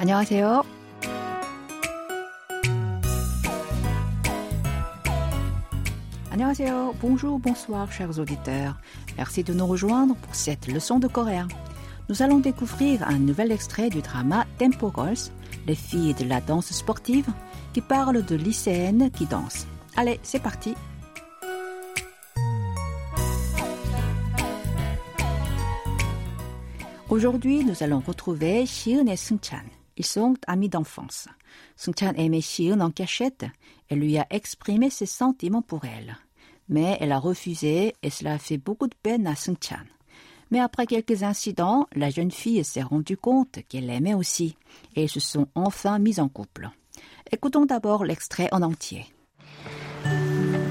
안녕하세요. 안녕하세요. Bonjour, bonsoir, chers auditeurs. Merci de nous rejoindre pour cette leçon de coréen. Nous allons découvrir un nouvel extrait du drama Tempo Girls, les filles de la danse sportive, qui parle de lycéennes qui dansent. Allez, c'est parti. Aujourd'hui, nous allons retrouver Shiun et Seung-chan. Ils sont amis d'enfance. Seung-chan aimait Shiun en cachette et lui a exprimé ses sentiments pour elle. Mais elle a refusé et cela a fait beaucoup de peine à Seung-chan. Mais après quelques incidents, la jeune fille s'est rendue compte qu'elle l'aimait aussi et ils se sont enfin mis en couple. Écoutons d'abord l'extrait en entier.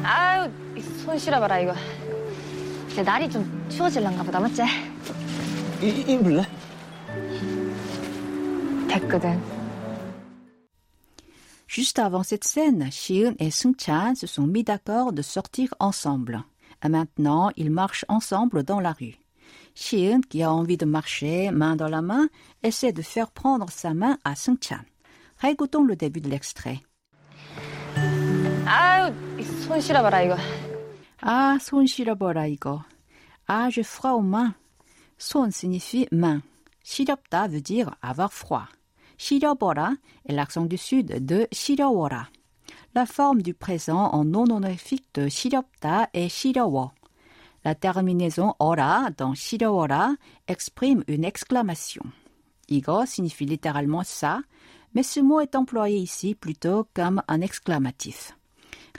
아유, 손 실어봐라 이거. 이제 날이 좀 추워질란가 보다, 맞지? 이, 입을래? 됐거든. Juste avant cette scène, Shiun et Seung-chan se sont mis d'accord de sortir ensemble. Et maintenant, ils marchent ensemble dans la rue. Shiun, qui a envie de marcher main dans la main, essaie de faire prendre sa main à Seung-chan. Réécoutons le début de l'extrait. 아유, 손 실어봐라 이거. Ah, 손 실어봐라 이거. Ah, j'ai froid aux mains. 손 signifie main. 시렵다 veut dire avoir froid. 시려버라 est l'accent du sud de 시려워라. La forme du présent en non honorifique de 시렵다 est 시려워. La terminaison 어라 dans 시려워라 exprime une exclamation. 이거 signifie littéralement ça, mais ce mot est employé ici plutôt comme un exclamatif.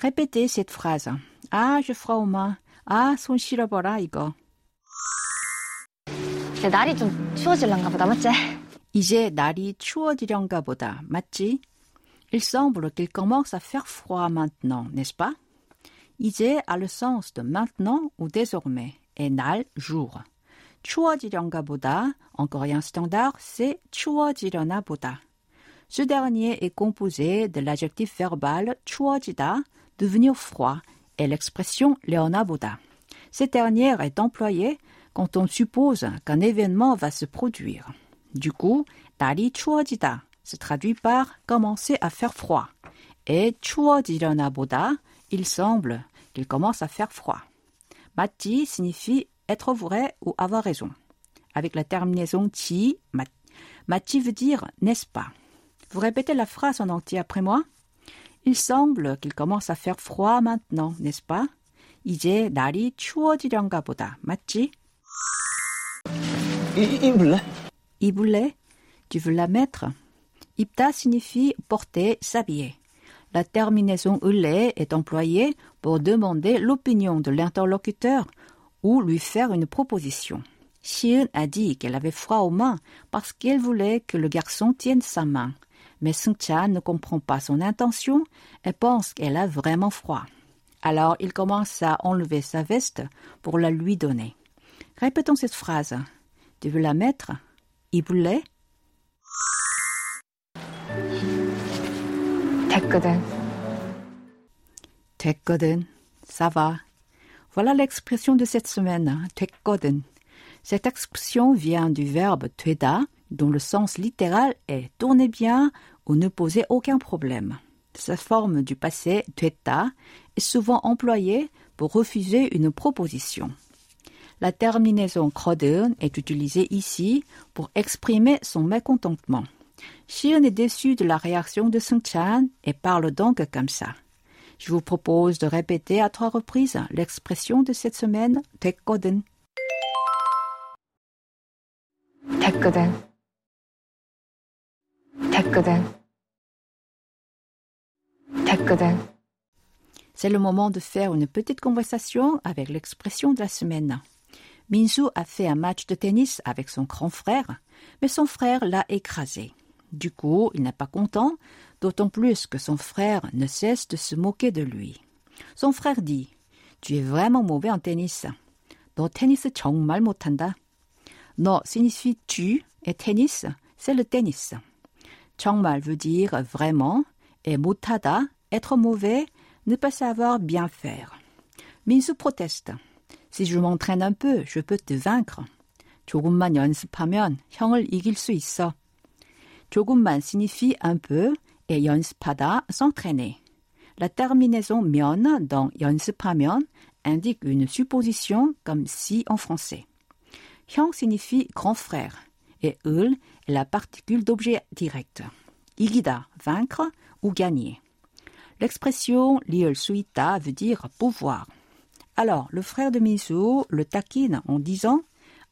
Répétez cette phrase. Ah, j'ai froid aux mains. Ah, 손 실어버라 이거. 이제 날이 좀 추워질란가 보다, 맞지? 이제 날이 추워지려는가 보다. 맞지? Il semble qu'il commence à faire froid maintenant, n'est-ce pas? 이제 a le sens de maintenant ou désormais et 날 jour. 추워지려는가 보다, en coréen standard, c'est 추워지려나 보다. Ce dernier est composé de l'adjectif verbal 추워지다, devenir froid, et l'expression 레오나 보다. Cette dernière est employée quand on suppose qu'un événement va se produire. Du coup, 날이 추워지다 se traduit par commencer à faire froid. Et 추워지려나 보다, il semble qu'il commence à faire froid. 맞지 signifie être vrai ou avoir raison. Avec la terminaison ti, mat- 맞지 veut dire n'est-ce pas. Vous répétez la phrase en entier après moi. Il semble qu'il commence à faire froid maintenant, n'est-ce pas? 이제 날이 추워지려는가 보다. 맞지? 이, 입을래? Iboulet, tu veux la mettre? Ibta signifie porter, s'habiller. La terminaison ulé est employée pour demander l'opinion de l'interlocuteur ou lui faire une proposition. Shiun a dit qu'elle avait froid aux mains parce qu'elle voulait que le garçon tienne sa main. Mais Seung-chan ne comprend pas son intention et pense qu'elle a vraiment froid. Alors il commence à enlever sa veste pour la lui donner. Répétons cette phrase. Tu veux la mettre? 입을래? 됐거든. 됐거든. Ça va. Voilà l'expression de cette semaine, 됐거든. Cette expression vient du verbe 되다, dont le sens littéral est tourner bien ou ne poser aucun problème. Sa forme du passé, 됐다, est souvent employée pour refuser une proposition. La terminaison 거든 est utilisée ici pour exprimer son mécontentement. Shion est déçu de la réaction de Seung-chan et parle donc comme ça. Je vous propose de répéter à trois reprises l'expression de cette semaine 됐거든. 됐거든. 됐거든. 됐거든. C'est le moment de faire une petite conversation avec l'expression de la semaine. Minsu a fait un match de tennis avec son grand frère, mais son frère l'a écrasé. Du coup, il n'est pas content, d'autant plus que son frère ne cesse de se moquer de lui. Son frère dit Tu es vraiment mauvais en tennis. 너 테니스 정말 못한다. 너 signifie tu et tennis, c'est le tennis. 정말 veut dire vraiment et 못하다, être mauvais, ne pas savoir bien faire. 민수 proteste. Si je m'entraîne un peu, je peux te vaincre. 조금만 연습하면 형을 이길 수 있어. 조금만 signifie un peu et 연습하다 s'entraîner. La terminaison 면 dans 연습하면 indique une supposition comme si en français. 형 signifie grand frère et 을 est la particule d'objet direct. 이기다, vaincre ou gagner. L'expression 리을 수 있다 veut dire pouvoir. Alors, le frère de Minsu le taquine en disant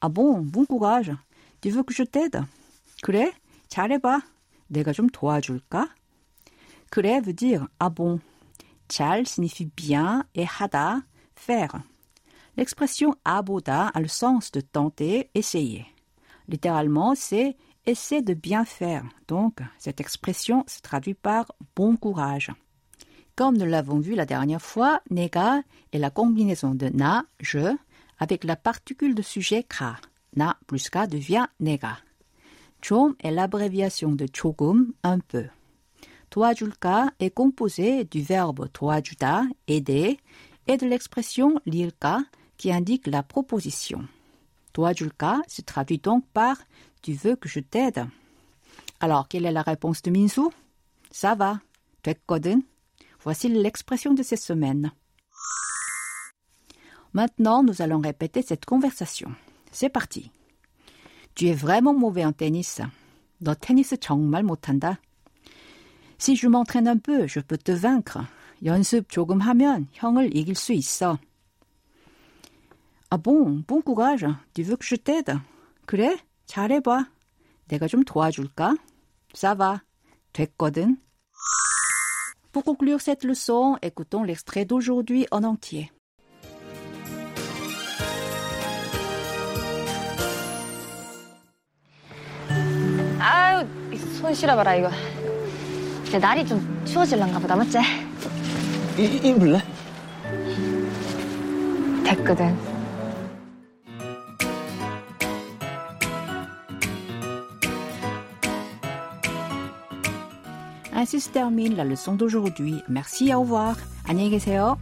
Ah bon, bon courage. Tu veux que je t'aide? 그래, 잘해봐. 내가 좀 도와줄까? 그래 veut dire ah bon. 잘 signifie bien et 하다, faire. L'expression aboda a le sens de tenter, essayer. Littéralement, c'est essaie de bien faire. Donc, cette expression se traduit par bon courage. Comme nous l'avons vu la dernière fois, nega est la combinaison de na, je, avec la particule de sujet ka. Na plus ka devient nega. 좀 est l'abréviation de 조금, un peu. 도와줄까 est composé du verbe 도와주다, aider, et de l'expression 릴까 qui indique la proposition. 도와줄까 se traduit donc par tu veux que je t'aide. Alors, quelle est la réponse de Minsu Ça va, 됐거든. Voici l'expression de cette semaine. Maintenant, nous allons répéter cette conversation. C'est parti. Tu es vraiment mauvais en tennis. 너 테니스 정말 못한다. Si je m'entraîne un peu, je peux te vaincre. 연습 조금 하면 형을 이길 수 있어. Ah bon, bon courage. Tu veux que je t'aide? 그래, 잘해봐. 내가 좀 도와줄까? Ça va. 됐거든. Pour conclure cette leçon, écoutons l'extrait d'aujourd'hui en entier. 아유, 이손 실어봐라, 이거. 이제 날이 좀 추워질란가 보다, 맞지? 이, 입을래? 됐거든. Ainsi se termine la leçon d'aujourd'hui. Merci, au revoir. 안녕히 계세요.